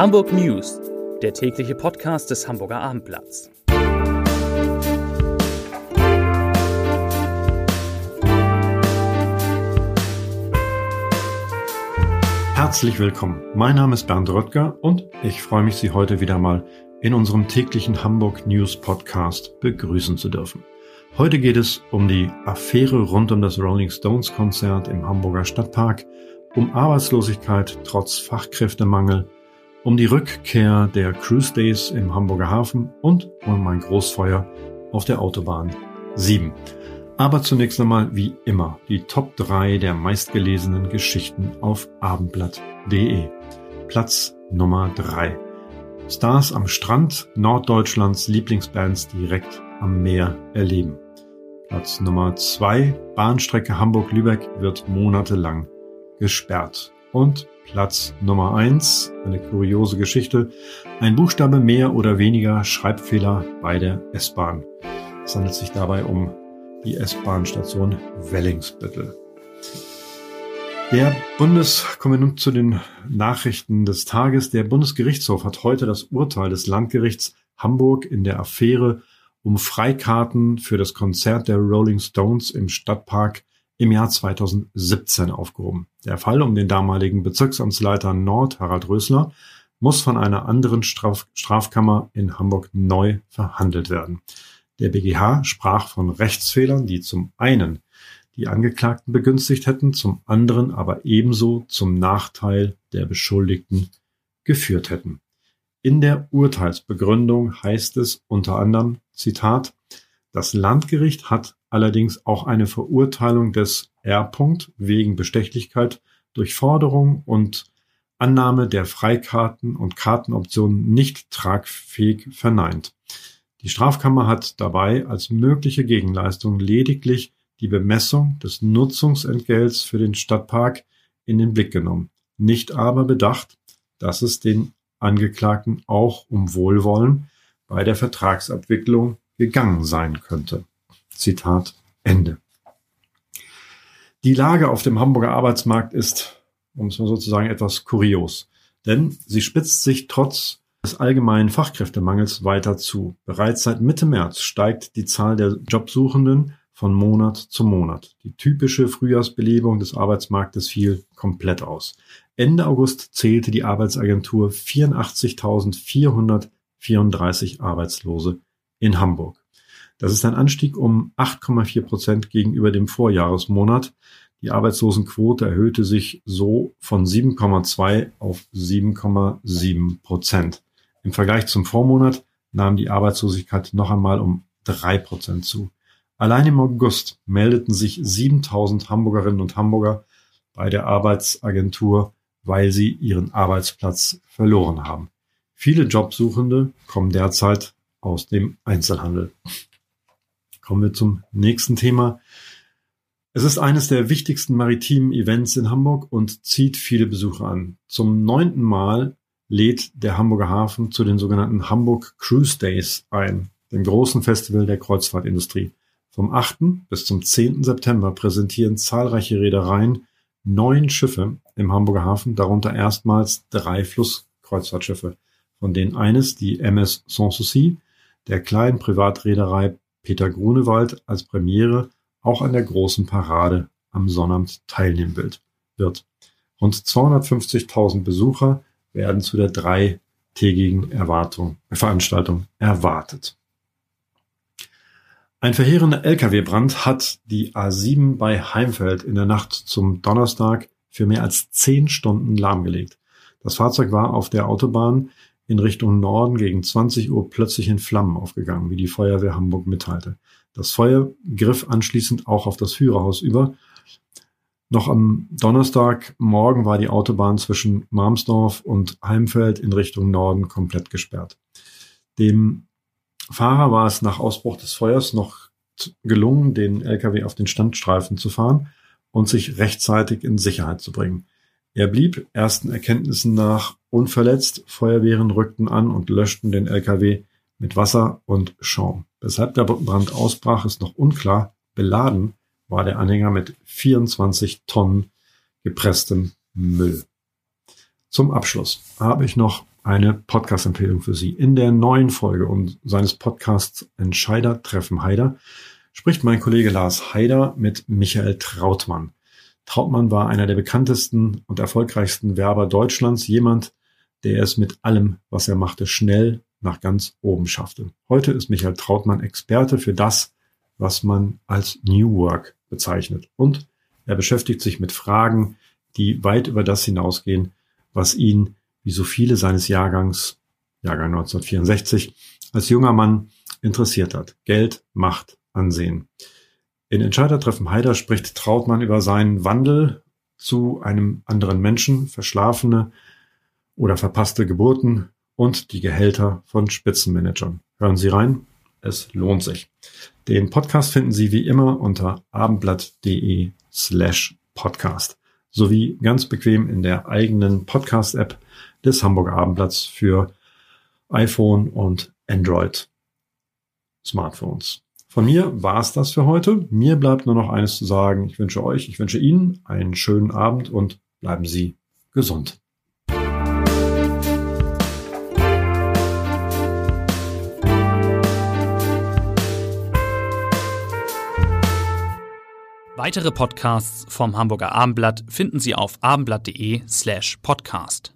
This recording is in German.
Hamburg News, der tägliche Podcast des Hamburger Abendblatts. Herzlich willkommen. Mein Name ist Bernd Röttger und ich freue mich, Sie heute wieder mal in unserem täglichen Hamburg News Podcast begrüßen zu dürfen. Heute geht es um die Affäre rund um das Rolling Stones Konzert im Hamburger Stadtpark, um Arbeitslosigkeit trotz Fachkräftemangel, um die Rückkehr der Cruise Days im Hamburger Hafen und um ein Großfeuer auf der Autobahn 7. Aber zunächst einmal wie immer die Top 3 der meistgelesenen Geschichten auf abendblatt.de. Platz Nummer 3. Stars am Strand, Norddeutschlands Lieblingsbands direkt am Meer erleben. Platz Nummer zwei Bahnstrecke Hamburg-Lübeck wird monatelang gesperrt. Und Platz Nummer eins eine kuriose Geschichte, ein Buchstabe mehr oder weniger Schreibfehler bei der S-Bahn. Es handelt sich dabei um die S-Bahn-Station Wellingsbüttel. Der Bundes, kommen wir nun zu den Nachrichten des Tages. Der Bundesgerichtshof hat heute das Urteil des Landgerichts Hamburg in der Affäre um Freikarten für das Konzert der Rolling Stones im Stadtpark im Jahr 2017 aufgehoben. Der Fall um den damaligen Bezirksamtsleiter Nord, Harald Rösler, muss von einer anderen Straf Strafkammer in Hamburg neu verhandelt werden. Der BGH sprach von Rechtsfehlern, die zum einen die Angeklagten begünstigt hätten, zum anderen aber ebenso zum Nachteil der Beschuldigten geführt hätten. In der Urteilsbegründung heißt es unter anderem, Zitat, das Landgericht hat allerdings auch eine Verurteilung des R. wegen Bestechlichkeit durch Forderung und Annahme der Freikarten und Kartenoptionen nicht tragfähig verneint. Die Strafkammer hat dabei als mögliche Gegenleistung lediglich die Bemessung des Nutzungsentgelts für den Stadtpark in den Blick genommen, nicht aber bedacht, dass es den Angeklagten auch um Wohlwollen bei der Vertragsabwicklung gegangen sein könnte. Zitat Ende. Die Lage auf dem Hamburger Arbeitsmarkt ist, um es mal sozusagen etwas kurios, denn sie spitzt sich trotz des allgemeinen Fachkräftemangels weiter zu. Bereits seit Mitte März steigt die Zahl der Jobsuchenden von Monat zu Monat. Die typische Frühjahrsbelebung des Arbeitsmarktes fiel komplett aus. Ende August zählte die Arbeitsagentur 84.434 Arbeitslose in Hamburg. Das ist ein Anstieg um 8,4 Prozent gegenüber dem Vorjahresmonat. Die Arbeitslosenquote erhöhte sich so von 7,2 auf 7,7 Prozent. Im Vergleich zum Vormonat nahm die Arbeitslosigkeit noch einmal um drei Prozent zu. Allein im August meldeten sich 7000 Hamburgerinnen und Hamburger bei der Arbeitsagentur, weil sie ihren Arbeitsplatz verloren haben. Viele Jobsuchende kommen derzeit aus dem Einzelhandel. Kommen wir zum nächsten Thema. Es ist eines der wichtigsten maritimen Events in Hamburg und zieht viele Besucher an. Zum neunten Mal lädt der Hamburger Hafen zu den sogenannten Hamburg Cruise Days ein, dem großen Festival der Kreuzfahrtindustrie. Vom 8. bis zum 10. September präsentieren zahlreiche Reedereien neun Schiffe im Hamburger Hafen, darunter erstmals drei Flusskreuzfahrtschiffe, von denen eines, die MS Sanssouci, der kleinen Privatreederei Peter Grunewald als Premiere auch an der großen Parade am Sonnabend teilnehmen wird. Rund 250.000 Besucher werden zu der dreitägigen Erwartung, Veranstaltung erwartet. Ein verheerender Lkw-Brand hat die A7 bei Heimfeld in der Nacht zum Donnerstag für mehr als zehn Stunden lahmgelegt. Das Fahrzeug war auf der Autobahn in Richtung Norden gegen 20 Uhr plötzlich in Flammen aufgegangen, wie die Feuerwehr Hamburg mitteilte. Das Feuer griff anschließend auch auf das Führerhaus über. Noch am Donnerstagmorgen war die Autobahn zwischen Marmsdorf und Heimfeld in Richtung Norden komplett gesperrt. Dem Fahrer war es nach Ausbruch des Feuers noch gelungen, den LKW auf den Standstreifen zu fahren und sich rechtzeitig in Sicherheit zu bringen. Er blieb ersten Erkenntnissen nach unverletzt. Feuerwehren rückten an und löschten den LKW mit Wasser und Schaum. Weshalb der Brand ausbrach, ist noch unklar. Beladen war der Anhänger mit 24 Tonnen gepresstem Müll. Zum Abschluss habe ich noch eine Podcast-Empfehlung für Sie. In der neuen Folge und seines Podcasts Entscheider treffen Heider spricht mein Kollege Lars Heider mit Michael Trautmann. Trautmann war einer der bekanntesten und erfolgreichsten Werber Deutschlands, jemand, der es mit allem, was er machte, schnell nach ganz oben schaffte. Heute ist Michael Trautmann Experte für das, was man als New Work bezeichnet. Und er beschäftigt sich mit Fragen, die weit über das hinausgehen, was ihn, wie so viele seines Jahrgangs, Jahrgang 1964, als junger Mann interessiert hat. Geld, Macht, Ansehen. In Entscheidertreffen Heider spricht Trautmann über seinen Wandel zu einem anderen Menschen, verschlafene oder verpasste Geburten und die Gehälter von Spitzenmanagern. Hören Sie rein, es lohnt sich. Den Podcast finden Sie wie immer unter abendblatt.de slash podcast sowie ganz bequem in der eigenen Podcast-App des Hamburger Abendblatts für iPhone und Android Smartphones. Von mir war es das für heute. Mir bleibt nur noch eines zu sagen. Ich wünsche euch, ich wünsche Ihnen einen schönen Abend und bleiben Sie gesund. Weitere Podcasts vom Hamburger Abendblatt finden Sie auf abendblatt.de slash podcast.